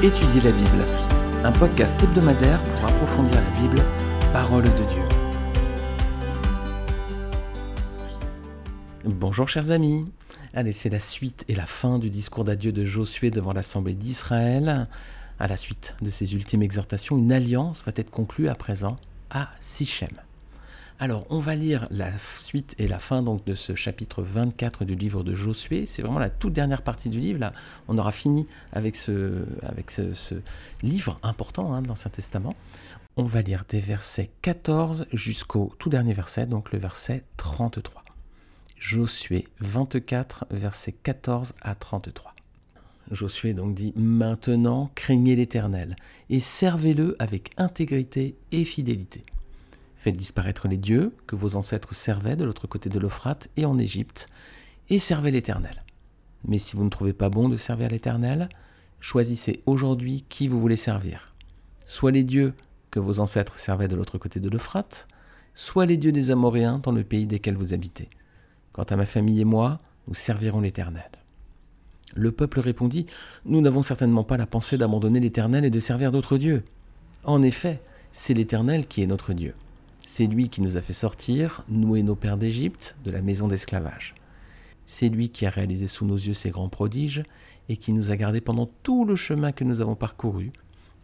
Étudier la Bible, un podcast hebdomadaire pour approfondir la Bible, parole de Dieu. Bonjour chers amis. Allez, c'est la suite et la fin du discours d'adieu de Josué devant l'Assemblée d'Israël. À la suite de ses ultimes exhortations, une alliance va être conclue à présent à Sichem. Alors, on va lire la suite et la fin donc de ce chapitre 24 du livre de Josué. C'est vraiment la toute dernière partie du livre. Là, on aura fini avec ce, livre important hein, dans l'Ancien Testament. On va lire des versets 14 jusqu'au tout dernier verset, donc le verset 33. Josué 24, versets 14 à 33. Josué donc dit Maintenant craignez l'Éternel et servez-le avec intégrité et fidélité. Faites disparaître les dieux que vos ancêtres servaient de l'autre côté de l'Euphrate et en Égypte, et servez l'Éternel. Mais si vous ne trouvez pas bon de servir l'Éternel, choisissez aujourd'hui qui vous voulez servir. Soit les dieux que vos ancêtres servaient de l'autre côté de l'Euphrate, soit les dieux des Amoréens dans le pays desquels vous habitez. Quant à ma famille et moi, nous servirons l'Éternel. Le peuple répondit, Nous n'avons certainement pas la pensée d'abandonner l'Éternel et de servir d'autres dieux. En effet, c'est l'Éternel qui est notre Dieu. C'est lui qui nous a fait sortir, nous et nos pères d'Égypte, de la maison d'esclavage. C'est lui qui a réalisé sous nos yeux ces grands prodiges et qui nous a gardés pendant tout le chemin que nous avons parcouru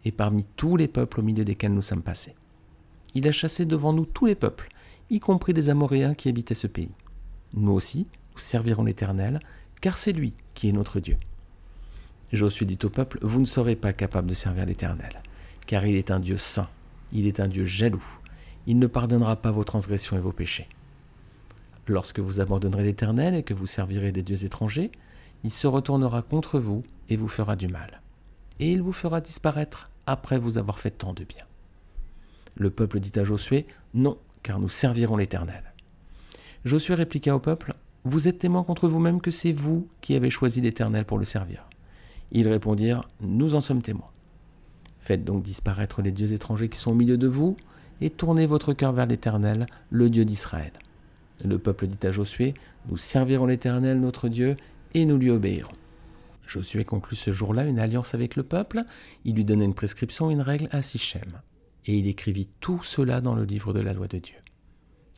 et parmi tous les peuples au milieu desquels nous sommes passés. Il a chassé devant nous tous les peuples, y compris les Amoréens qui habitaient ce pays. Nous aussi, nous servirons l'Éternel, car c'est lui qui est notre Dieu. Josué dit au peuple, Vous ne serez pas capable de servir l'Éternel, car il est un Dieu saint, il est un Dieu jaloux, il ne pardonnera pas vos transgressions et vos péchés. Lorsque vous abandonnerez l'Éternel et que vous servirez des dieux étrangers, il se retournera contre vous et vous fera du mal. Et il vous fera disparaître après vous avoir fait tant de bien. Le peuple dit à Josué, Non, car nous servirons l'Éternel. Josué répliqua au peuple, Vous êtes témoin contre vous-même que c'est vous qui avez choisi l'Éternel pour le servir. Ils répondirent, Nous en sommes témoins. Faites donc disparaître les dieux étrangers qui sont au milieu de vous, et tournez votre cœur vers l'Éternel, le Dieu d'Israël. Le peuple dit à Josué, Nous servirons l'Éternel, notre Dieu, et nous lui obéirons. Josué conclut ce jour-là une alliance avec le peuple, il lui donna une prescription, une règle à Sichem, et il écrivit tout cela dans le livre de la loi de Dieu.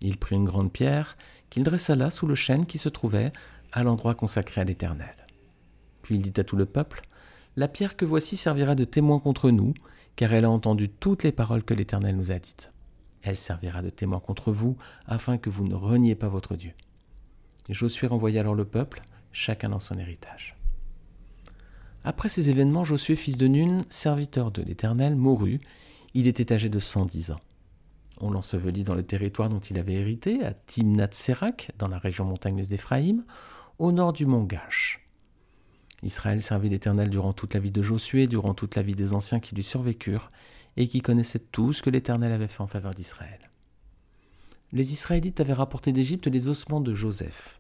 Il prit une grande pierre, qu'il dressa là sous le chêne qui se trouvait à l'endroit consacré à l'Éternel. Puis il dit à tout le peuple, La pierre que voici servira de témoin contre nous, car elle a entendu toutes les paroles que l'Éternel nous a dites. Elle servira de témoin contre vous, afin que vous ne reniez pas votre Dieu. Josué renvoya alors le peuple, chacun dans son héritage. Après ces événements, Josué, fils de Nun, serviteur de l'Éternel, mourut. Il était âgé de cent dix ans. On l'ensevelit dans le territoire dont il avait hérité, à Timnat Serak, dans la région montagneuse d'Éphraïm, au nord du mont Gash. Israël servit l'Éternel durant toute la vie de Josué, durant toute la vie des anciens qui lui survécurent, et qui connaissaient tout ce que l'Éternel avait fait en faveur d'Israël. Les Israélites avaient rapporté d'Égypte les ossements de Joseph.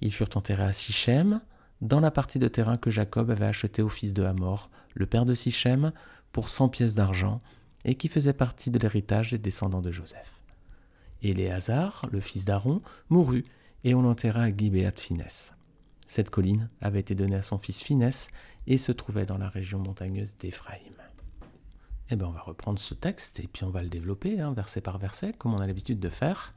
Ils furent enterrés à Sichem, dans la partie de terrain que Jacob avait acheté au fils de Hamor, le père de Sichem, pour cent pièces d'argent, et qui faisait partie de l'héritage des descendants de Joseph. Éléazar, le fils d'Aaron, mourut, et on l'enterra à Gibéat Finès. Cette colline avait été donnée à son fils Finès et se trouvait dans la région montagneuse d'Éphraïm. Eh bien, on va reprendre ce texte et puis on va le développer, hein, verset par verset, comme on a l'habitude de faire.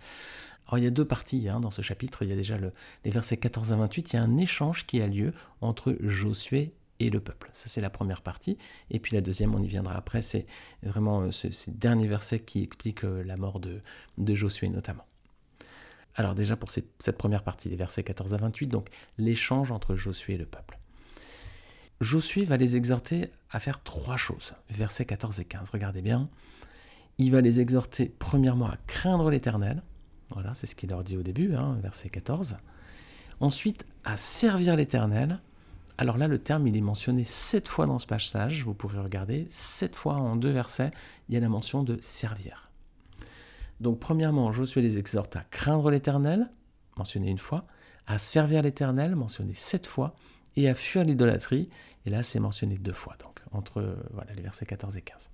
Alors, il y a deux parties hein, dans ce chapitre. Il y a déjà les versets 14 à 28. Il y a un échange qui a lieu entre Josué et le peuple. Ça, c'est la première partie. Et puis la deuxième, on y viendra après. C'est vraiment euh, ces derniers versets qui expliquent euh, la mort de Josué notamment. Alors déjà pour cette première partie, les versets 14 à 28, donc l'échange entre Josué et le peuple. Josué va les exhorter à faire trois choses, versets 14 et 15, regardez bien. Il va les exhorter premièrement à craindre l'Éternel, voilà, c'est ce qu'il leur dit au début, hein, verset 14. Ensuite, à servir l'Éternel. Alors là, le terme, il est mentionné sept fois dans ce passage, vous pourrez regarder, sept fois en deux versets, il y a la mention de servir. Donc premièrement, Josué les exhorte à craindre l'Éternel, mentionné une fois, à servir l'Éternel, mentionné sept fois, et à fuir l'idolâtrie, et là c'est mentionné deux fois, donc entre voilà, les versets 14 et 15.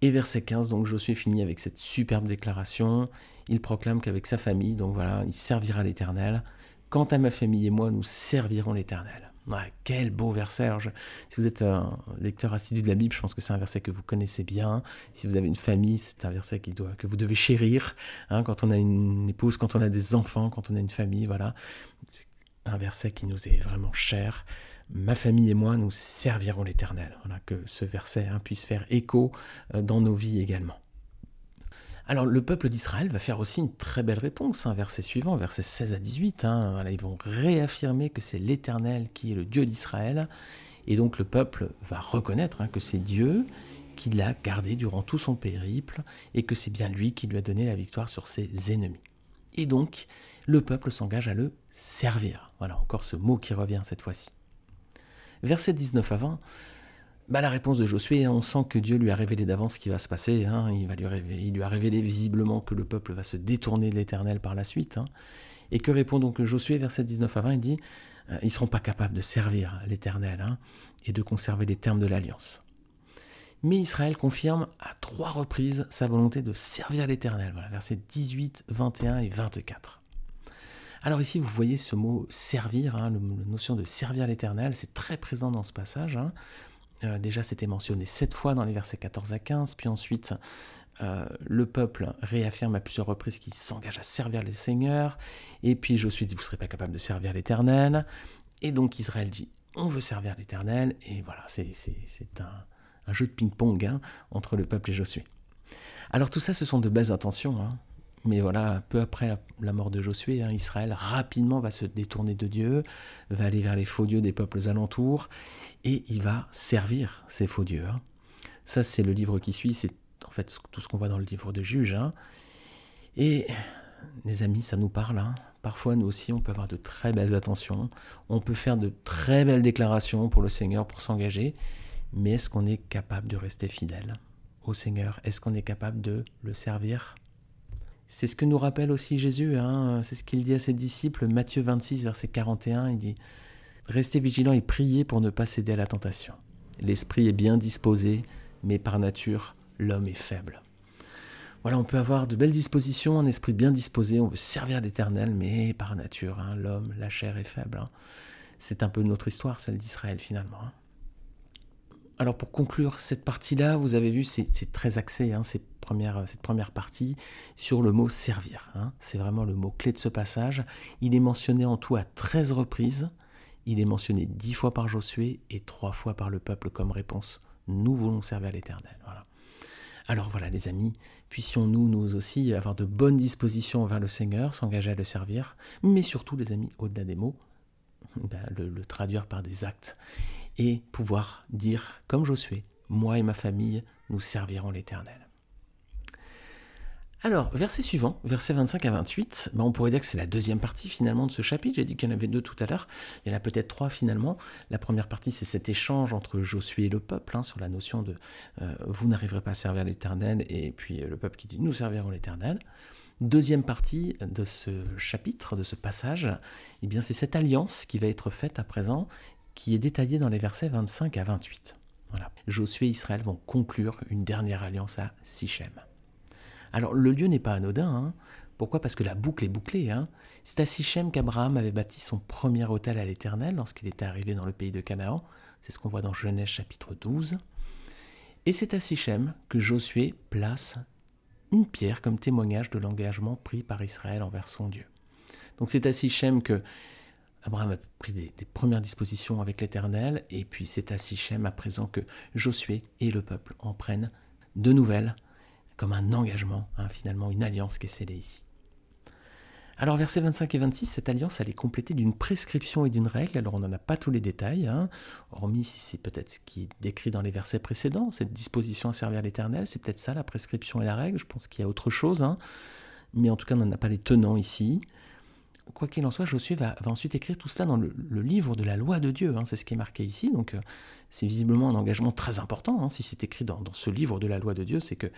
Et verset 15, donc Josué finit avec cette superbe déclaration, il proclame qu'avec sa famille, donc voilà, il servira l'Éternel. Quant à ma famille et moi, nous servirons l'Éternel. Quel beau verset. si vous êtes un lecteur assidu de la Bible, je pense que c'est un verset que vous connaissez bien. Si vous avez une famille, c'est un verset qui doit, que vous devez chérir. Hein, quand on a une épouse, quand on a des enfants, quand on a une famille, voilà. C'est un verset qui nous est vraiment cher. Ma famille et moi, nous servirons l'Éternel. Voilà, que ce verset hein, puisse faire écho euh, dans nos vies également. Alors le peuple d'Israël va faire aussi une très belle réponse, hein, verset suivant, verset 16 à 18. Hein. ils vont réaffirmer que c'est l'Éternel qui est le Dieu d'Israël. Et donc le peuple va reconnaître hein, que c'est Dieu qui l'a gardé durant tout son périple et que c'est bien lui qui lui a donné la victoire sur ses ennemis. Et donc le peuple s'engage à le servir. Voilà encore ce mot qui revient cette fois-ci. Verset 19 à 20 bah, la réponse de Josué, on sent que Dieu lui a révélé d'avance ce qui va se passer. Hein. Il, va lui a révélé visiblement que le peuple va se détourner de l'Éternel par la suite. Hein. Et que répond donc Josué, verset 19 à 20, il dit euh, Ils ne seront pas capables de servir l'Éternel hein, et de conserver les termes de l'alliance. Mais Israël confirme à trois reprises sa volonté de servir l'Éternel. Voilà, versets 18, 21 et 24. Alors ici, vous voyez ce mot servir, la notion de servir l'Éternel, c'est très présent dans ce passage. Euh, déjà, c'était mentionné sept fois dans les versets 14 à 15, puis ensuite, euh, le peuple réaffirme à plusieurs reprises qu'il s'engage à servir les seigneurs, et puis Josué dit, vous ne serez pas capable de servir l'Éternel, et donc Israël dit, on veut servir l'Éternel, et voilà, c'est un, jeu de ping-pong hein, entre le peuple et Josué. Alors tout ça, ce sont de belles intentions, hein. Mais voilà, peu après la mort de Josué, hein, Israël rapidement va se détourner de Dieu, va aller vers les faux dieux des peuples alentours, et il va servir ces faux dieux. Hein. Ça, c'est le livre qui suit, c'est en fait tout ce qu'on voit dans le livre de Juges. Hein. Et les amis, ça nous parle. Parfois, nous aussi, on peut avoir de très belles attentions, on peut faire de très belles déclarations pour le Seigneur, pour s'engager, mais est-ce qu'on est capable de rester fidèle au Seigneur? Est-ce qu'on est capable de le servir? C'est ce que nous rappelle aussi Jésus, hein. c'est ce qu'il dit à ses disciples, Matthieu 26, verset 41, il dit Restez vigilants et priez pour ne pas céder à la tentation. L'esprit est bien disposé, mais par nature, l'homme est faible. Voilà, on peut avoir de belles dispositions, un esprit bien disposé, on veut servir l'Éternel, mais par nature, hein, l'homme, la chair est faible. Hein. C'est un peu notre histoire, celle d'Israël finalement. Alors pour conclure cette partie-là, vous avez vu, c'est très axé, hein, cette, première, partie, sur le mot servir. Hein. C'est vraiment le mot clé de ce passage. Il est mentionné en tout à 13 reprises. Il est mentionné 10 fois par Josué et 3 fois par le peuple comme réponse. Nous voulons servir l'Éternel. Voilà. Alors voilà les amis, puissions-nous nous aussi avoir de bonnes dispositions envers le Seigneur, s'engager à le servir, mais surtout les amis, au-delà des mots, ben, le traduire par des actes et pouvoir dire, comme Josué, moi et ma famille, nous servirons l'Éternel. Alors, verset suivant, verset 25 à 28, ben on pourrait dire que c'est la deuxième partie finalement de ce chapitre. J'ai dit qu'il y en avait deux tout à l'heure. Il y en a peut-être trois finalement. La première partie, c'est cet échange entre Josué et le peuple hein, sur la notion de euh, vous n'arriverez pas à servir l'Éternel, et puis euh, le peuple qui dit nous servirons l'Éternel. Deuxième partie de ce chapitre, de ce passage, eh bien c'est cette alliance qui va être faite à présent qui est détaillé dans les versets 25 à 28. Voilà. Josué et Israël vont conclure une dernière alliance à Sichem. Alors le lieu n'est pas anodin. Hein. Pourquoi? Parce que la boucle est bouclée. Hein. C'est à Sichem qu'Abraham avait bâti son premier hôtel à l'Éternel lorsqu'il était arrivé dans le pays de Canaan. C'est ce qu'on voit dans Genèse chapitre 12. Et c'est à Sichem que Josué place une pierre comme témoignage de l'engagement pris par Israël envers son Dieu. Donc c'est à Sichem que Abraham a pris des, premières dispositions avec l'Éternel, et puis c'est à Sichem à présent que Josué et le peuple en prennent de nouvelles, comme un engagement, hein, finalement une alliance qui est scellée ici. Alors versets 25 et 26, cette alliance elle est complétée d'une prescription et d'une règle, alors on n'en a pas tous les détails, hein, hormis si c'est peut-être ce qui est décrit dans les versets précédents, cette disposition à servir l'Éternel, c'est peut-être ça la prescription et la règle, je pense qu'il y a autre chose, hein, mais en tout cas on n'en a pas les tenants ici quoi qu'il en soit, Josué va, ensuite écrire tout cela dans le, livre de la loi de Dieu. Hein, c'est ce qui est marqué ici. Donc, euh, c'est visiblement un engagement très important. Hein, si c'est écrit dans, ce livre de la loi de Dieu, c'est que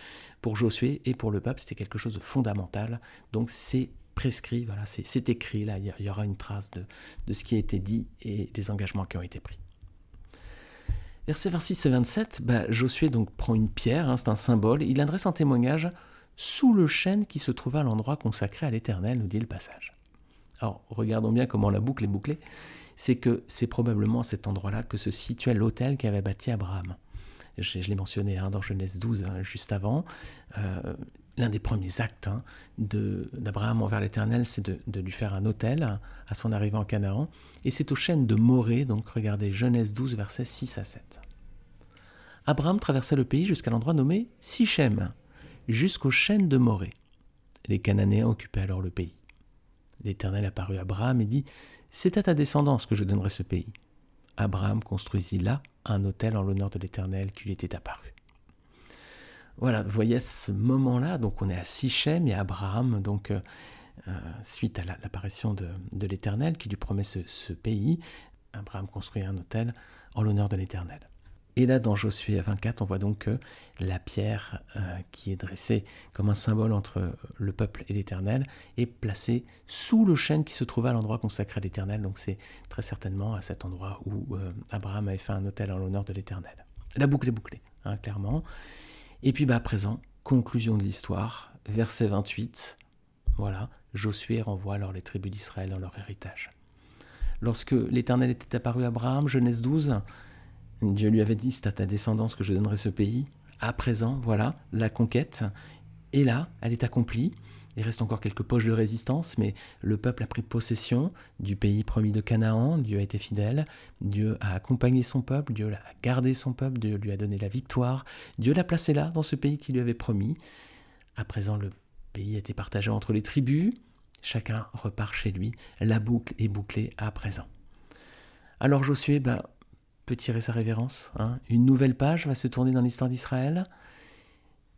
pour Josué et pour le peuple, c'était quelque chose de fondamental. Donc, c'est prescrit, voilà, c'est écrit. Là, il y aura une trace de, ce qui a été dit et des engagements qui ont été pris. Versets 26 et 27, bah, Josué donc prend une pierre, hein, c'est un symbole, il adresse un témoignage sous le chêne qui se trouve à l'endroit consacré à l'Éternel, nous dit le passage. Alors regardons bien comment la boucle est bouclée. c'est que c'est probablement à cet endroit-là que se situait l'hôtel qu'avait bâti Abraham. Je, l'ai mentionné hein, dans Genèse 12, hein, juste avant. Euh, l'un des premiers actes hein, d'Abraham envers l'Éternel, c'est de, lui faire un hôtel à son arrivée en Canaan. Et c'est aux chaînes de Morée, donc regardez Genèse 12, versets 6 à 7. Abraham traversa le pays jusqu'à l'endroit nommé Sichem, jusqu'aux chaînes de Morée. Les Cananéens occupaient alors le pays. L'Éternel apparut à Abraham et dit C'est à ta descendance que je donnerai ce pays. Abraham construisit là un hôtel en l'honneur de l'Éternel qui lui était apparu. Voilà, vous voyez ce moment-là, donc on est à Sichem et Abraham, donc euh, euh, suite à l'apparition de, l'Éternel qui lui promet ce pays, Abraham construit un hôtel en l'honneur de l'Éternel. Et là, dans Josué 24, on voit donc que la pierre euh, qui est dressée comme un symbole entre le peuple et l'Éternel est placée sous le chêne qui se trouve à l'endroit consacré à l'Éternel. Donc c'est très certainement à cet endroit où euh, Abraham avait fait un hôtel en l'honneur de l'Éternel. La boucle est bouclée, hein, clairement. Et puis bah, à présent, conclusion de l'histoire, verset 28. Voilà, Josué renvoie alors les tribus d'Israël dans leur héritage. Lorsque l'Éternel était apparu à Abraham, Genèse 12, Dieu lui avait dit, c'est à ta descendance que je donnerai ce pays. À présent, voilà, la conquête est là, elle est accomplie. Il reste encore quelques poches de résistance, mais le peuple a pris possession du pays promis de Canaan. Dieu a été fidèle. Dieu a accompagné son peuple. Dieu a gardé son peuple. Dieu lui a donné la victoire. Dieu l'a placé là, dans ce pays qu'il lui avait promis. À présent, le pays a été partagé entre les tribus. Chacun repart chez lui. La boucle est bouclée à présent. Alors Josué, ben, tirer sa révérence. Hein. Une nouvelle page va se tourner dans l'histoire d'Israël.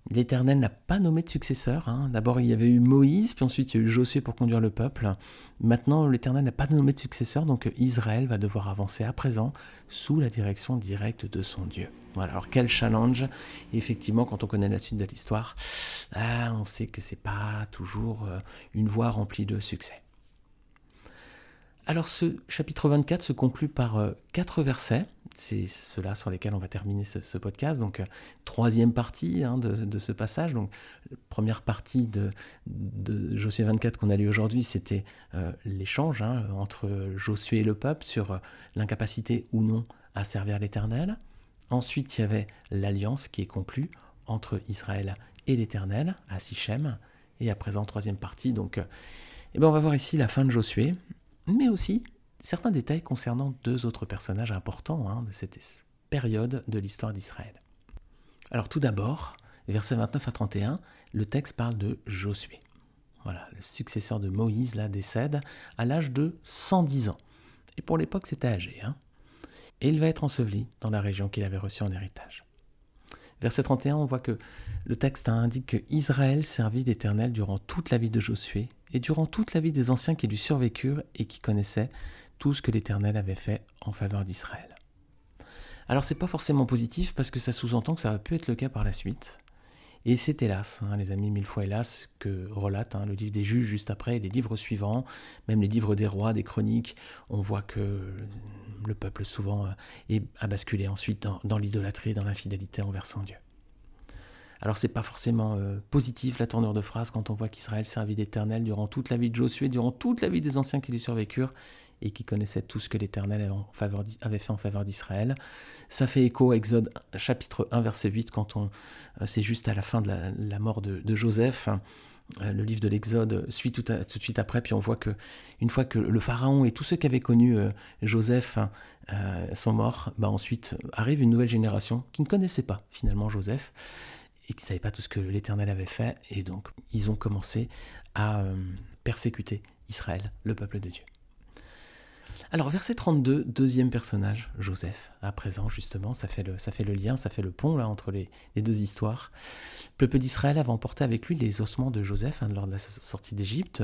L'Éternel n'a pas nommé de successeur. Hein. D'abord, il y avait eu Moïse, puis ensuite il y a eu Josué pour conduire le peuple. Maintenant, l'Éternel n'a pas nommé de successeur, donc Israël va devoir avancer à présent sous la direction directe de son Dieu. Voilà, alors quel challenge effectivement, quand on connaît la suite de l'histoire, ah, on sait que c'est pas toujours euh, une voie remplie de succès. Alors ce chapitre 24 se conclut par euh, quatre versets, c'est ceux-là sur lesquels on va terminer ce, podcast. Donc euh, troisième partie hein, de, ce passage. Donc première partie de, Josué 24 qu'on a lu aujourd'hui, c'était euh, l'échange hein, entre Josué et le peuple sur l'incapacité ou non à servir l'Éternel. Ensuite, il y avait l'alliance qui est conclue entre Israël et l'Éternel à Sichem. Et à présent, troisième partie. Donc, eh ben, on va voir ici la fin de Josué mais aussi certains détails concernant deux autres personnages importants hein, de cette période de l'histoire d'Israël. Alors tout d'abord, versets 29 à 31, le texte parle de Josué. Voilà, le successeur de Moïse là décède à l'âge de 110 ans. Et pour l'époque, c'était âgé. Hein et il va être enseveli dans la région qu'il avait reçue en héritage. Verset 31, on voit que le texte indique que Israël servit l'Éternel durant toute la vie de Josué et durant toute la vie des anciens qui lui survécurent et qui connaissaient tout ce que l'Éternel avait fait en faveur d'Israël. Alors c'est pas forcément positif parce que ça sous-entend que ça va pu être le cas par la suite. Et c'est hélas, hein, les amis, mille fois hélas, que relate hein, le livre des juges juste après, les livres suivants, même les livres des rois, des chroniques, on voit que le peuple souvent euh, a basculé ensuite dans, l'idolâtrie, dans l'infidélité envers son Dieu. Alors c'est pas forcément euh, positif la tournure de phrase quand on voit qu'Israël servit l'Éternel durant toute la vie de Josué, durant toute la vie des anciens qui lui survécurent et qui connaissaient tout ce que l'Éternel avait fait en faveur d'Israël. Ça fait écho à Exode chapitre 1 verset 8 quand on euh, c'est juste à la fin de la, mort de, Joseph. Euh, le livre de l'Exode suit tout, de suite après, puis on voit que une fois que le pharaon et tous ceux qui avaient connu Joseph sont morts, bah ensuite arrive une nouvelle génération qui ne connaissait pas finalement Joseph et qui ne savaient pas tout ce que l'Éternel avait fait. Et donc, ils ont commencé à euh, persécuter Israël, le peuple de Dieu. Alors, verset 32, deuxième personnage, Joseph, à présent, justement, ça fait le, lien, ça fait le pont là entre les, deux histoires. Le peuple d'Israël avait emporté avec lui les ossements de Joseph hein, lors de la sortie d'Égypte.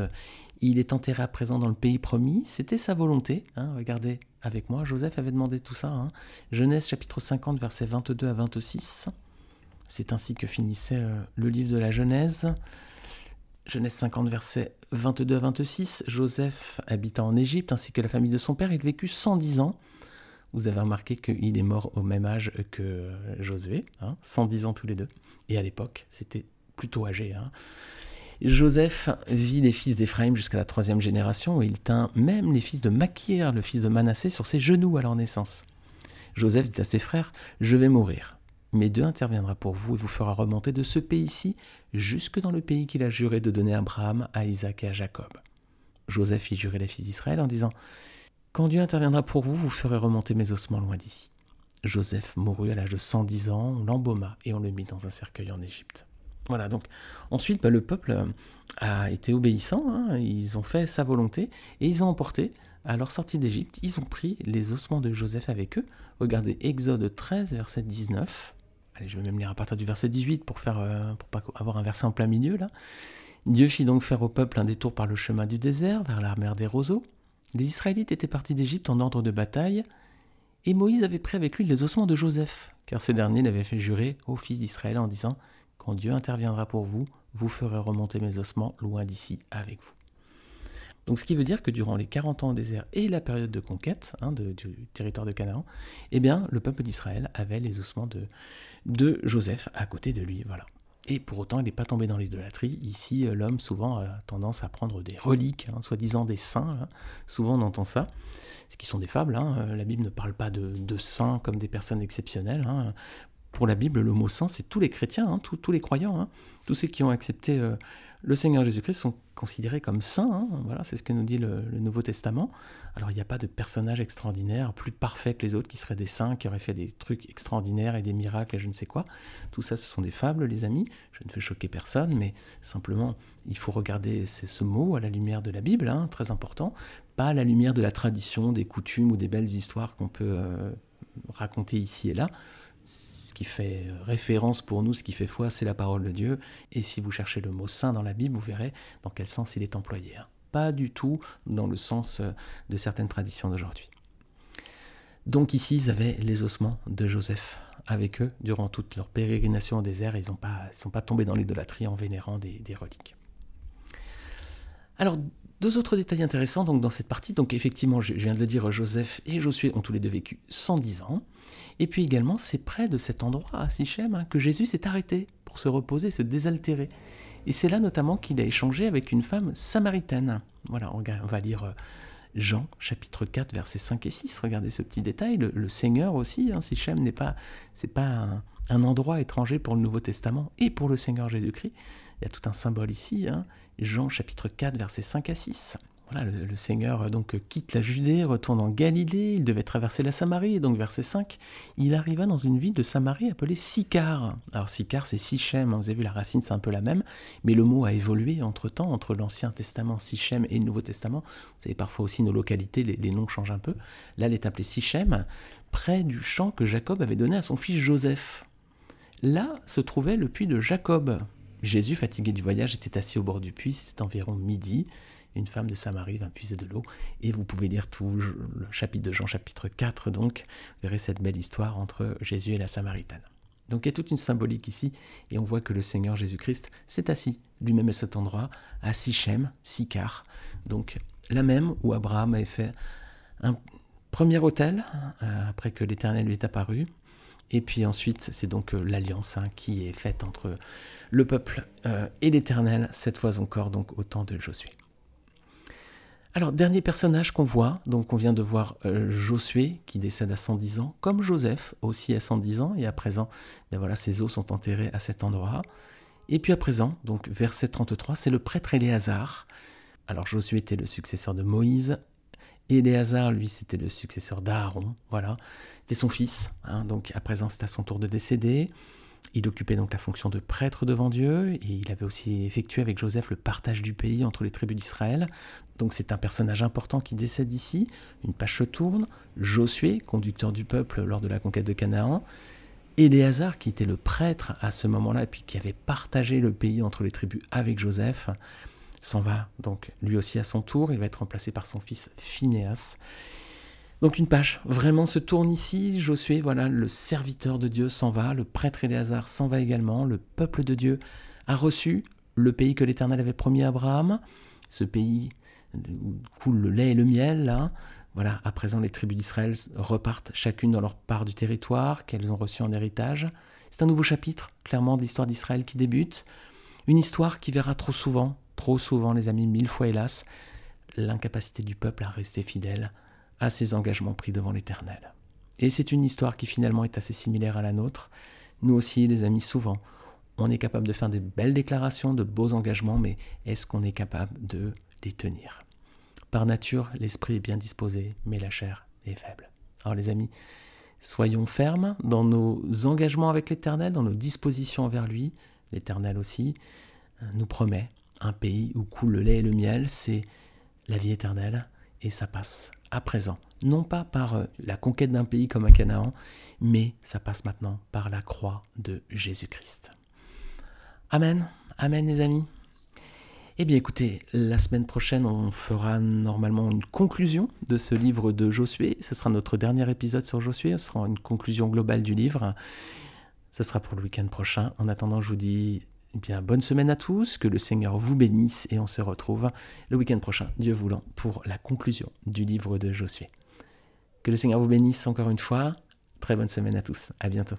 Il est enterré à présent dans le pays promis, c'était sa volonté. Hein, regardez avec moi, Joseph avait demandé tout ça. Hein. Genèse chapitre 50, versets 22 à 26. C'est ainsi que finissait euh, le livre de la Genèse. Genèse 50, versets 22 à 26. Joseph habita en Égypte ainsi que la famille de son père. Il vécut 110 ans. Vous avez remarqué qu'il est mort au même âge que Josué, 110 hein, ans tous les deux. Et à l'époque, c'était plutôt âgé. Hein. Joseph vit les fils d'Éphraïm jusqu'à la troisième génération et il tint même les fils de Makir, le fils de Manassé, sur ses genoux à leur naissance. Joseph dit à ses frères Je vais mourir. Mais Dieu interviendra pour vous et vous fera remonter de ce pays-ci jusque dans le pays qu'il a juré de donner à Abraham, à Isaac et à Jacob. Joseph fit jurer les fils d'Israël en disant Quand Dieu interviendra pour vous, vous ferez remonter mes ossements loin d'ici. Joseph mourut à l'âge de 110 ans, on l'embauma et on le mit dans un cercueil en Égypte. Voilà, donc ensuite bah, le peuple euh, a été obéissant, hein, ils ont fait sa volonté et ils ont emporté, à leur sortie d'Égypte, ils ont pris les ossements de Joseph avec eux. Regardez Exode 13, verset 19. Je vais même lire à partir du verset 18 pour faire, euh, pour pas avoir un verset en plein milieu là. Dieu fit donc faire au peuple un détour par le chemin du désert, vers la mer des roseaux. Les Israélites étaient partis d'Égypte en ordre de bataille, et Moïse avait pris avec lui les ossements de Joseph, car ce dernier l'avait fait jurer aux fils d'Israël en disant Quand Dieu interviendra pour vous, vous ferez remonter mes ossements loin d'ici avec vous. Donc ce qui veut dire que durant les 40 ans au désert et la période de conquête hein, du territoire de Canaan, eh bien, le peuple d'Israël avait les ossements de, Joseph à côté de lui. Voilà. Et pour autant, il n'est pas tombé dans l'idolâtrie. Ici, euh, l'homme souvent a tendance à prendre des reliques, hein, soi-disant des saints. Souvent, on entend ça. Ce qui sont des fables. Hein. Euh, la Bible ne parle pas de, saints comme des personnes exceptionnelles. Hein. Pour la Bible, le mot saint, c'est tous les chrétiens, tous, les croyants, tous ceux qui ont accepté euh, le Seigneur Jésus-Christ sont considérés comme saints. Hein. voilà, c'est ce que nous dit le, Nouveau Testament. Alors il n'y a pas de personnage extraordinaire, plus parfait que les autres, qui seraient des saints, qui auraient fait des trucs extraordinaires et des miracles et je ne sais quoi. Tout ça, ce sont des fables, les amis. Je ne fais choquer personne, mais simplement, il faut regarder ce mot à la lumière de la Bible, hein, très important, pas à la lumière de la tradition, des coutumes ou des belles histoires qu'on peut euh, raconter ici et là fait référence pour nous, ce qui fait foi, c'est la parole de Dieu. Et si vous cherchez le mot saint dans la Bible, vous verrez dans quel sens il est employé. Hein. Pas du tout dans le sens euh, de certaines traditions d'aujourd'hui. Donc ici, ils avaient les ossements de Joseph avec eux durant toute leur pérégrination au désert. Ils ne sont pas tombés dans l'idolâtrie en vénérant des reliques. Alors, deux autres détails intéressants donc, dans cette partie. Donc effectivement, je viens de le dire, Joseph et Josué ont tous les deux vécu 110 ans. Et puis également, c'est près de cet endroit, à Sichem, hein, que Jésus s'est arrêté pour se reposer, se désaltérer. Et c'est là notamment qu'il a échangé avec une femme samaritaine. Voilà, on va lire euh, Jean chapitre 4 versets 5 et 6. Regardez ce petit détail. Le, Seigneur aussi, hein, Sichem n'est pas, c'est pas un, un, endroit étranger pour le Nouveau Testament et pour le Seigneur Jésus-Christ. Il y a tout un symbole ici. Hein. Jean chapitre 4, versets 5 à 6. Voilà, le, Seigneur donc quitte la Judée, retourne en Galilée, il devait traverser la Samarie, et donc verset 5, il arriva dans une ville de Samarie appelée Sicar. Alors Sicar c'est Sichem, hein, vous avez vu la racine c'est un peu la même, mais le mot a évolué entre-temps, entre l'Ancien Testament Sichem et le Nouveau Testament. Vous savez parfois aussi nos localités, les, les noms changent un peu. Là elle est appelée Sichem, près du champ que Jacob avait donné à son fils Joseph. Là se trouvait le puits de Jacob. Jésus, fatigué du voyage, était assis au bord du puits, c'était environ midi. Une femme de Samarie vint puiser de l'eau. Et vous pouvez lire tout le chapitre de Jean, chapitre 4, donc, vous verrez cette belle histoire entre Jésus et la Samaritaine. Donc il y a toute une symbolique ici, et on voit que le Seigneur Jésus-Christ s'est assis lui-même à cet endroit, à Sichem, Sicar, donc la même où Abraham avait fait un premier hôtel, euh, après que l'Éternel lui est apparu, et puis ensuite, c'est donc euh, l'alliance hein, qui est faite entre le peuple euh, et l'Éternel, cette fois encore, donc au temps de Josué. Alors, dernier personnage qu'on voit, donc on vient de voir euh, Josué qui décède à 110 ans, comme Joseph aussi à 110 ans, et à présent, ben voilà, ses os sont enterrés à cet endroit. Et puis à présent, donc verset 33, c'est le prêtre Éléazar. Alors Josué était le successeur de Moïse, Éléazar, lui, c'était le successeur d'Aaron, voilà. C'était son fils, hein, donc à présent c'est à son tour de décéder. Il occupait donc la fonction de prêtre devant Dieu, et il avait aussi effectué avec Joseph le partage du pays entre les tribus d'Israël. Donc c'est un personnage important qui décède ici. Une page se tourne. Josué, conducteur du peuple lors de la conquête de Canaan. Éléazar, qui était le prêtre à ce moment-là, puis qui avait partagé le pays entre les tribus avec Joseph s'en va donc lui aussi à son tour, il va être remplacé par son fils Phinéas. Donc une page vraiment se tourne ici, Josué, voilà, le serviteur de Dieu s'en va, le prêtre Éléazar s'en va également, le peuple de Dieu a reçu le pays que l'Éternel avait promis à Abraham, ce pays où coule le lait et le miel, là. Voilà, à présent les tribus d'Israël repartent chacune dans leur part du territoire qu'elles ont reçu en héritage. C'est un nouveau chapitre, clairement, de l'histoire d'Israël qui débute. Une histoire qui verra trop souvent, trop souvent les amis, mille fois hélas, l'incapacité du peuple à rester fidèle à ses engagements pris devant l'Éternel. Et c'est une histoire qui finalement est assez similaire à la nôtre. Nous aussi, les amis, souvent, on est capable de faire des belles déclarations, de beaux engagements, mais est-ce qu'on est capable de les tenir? Par nature, l'esprit est bien disposé, mais la chair est faible. Alors les amis, soyons fermes dans nos engagements avec l'Éternel, dans nos dispositions envers lui. L'Éternel aussi nous promet un pays où coule le lait et le miel, c'est la vie éternelle, et ça passe à présent. Non pas par euh, la conquête d'un pays comme un Canaan, mais ça passe maintenant par la croix de Jésus-Christ. Amen, amen les amis. Eh bien écoutez, la semaine prochaine, on fera normalement une conclusion de ce livre de Josué. Ce sera notre dernier épisode sur Josué, ce sera une conclusion globale du livre. Ce sera pour le week-end prochain. En attendant, je vous dis eh bien, bonne semaine à tous, que le Seigneur vous bénisse et on se retrouve le week-end prochain, Dieu voulant, pour la conclusion du livre de Josué. Que le Seigneur vous bénisse encore une fois. Très bonne semaine à tous. À bientôt.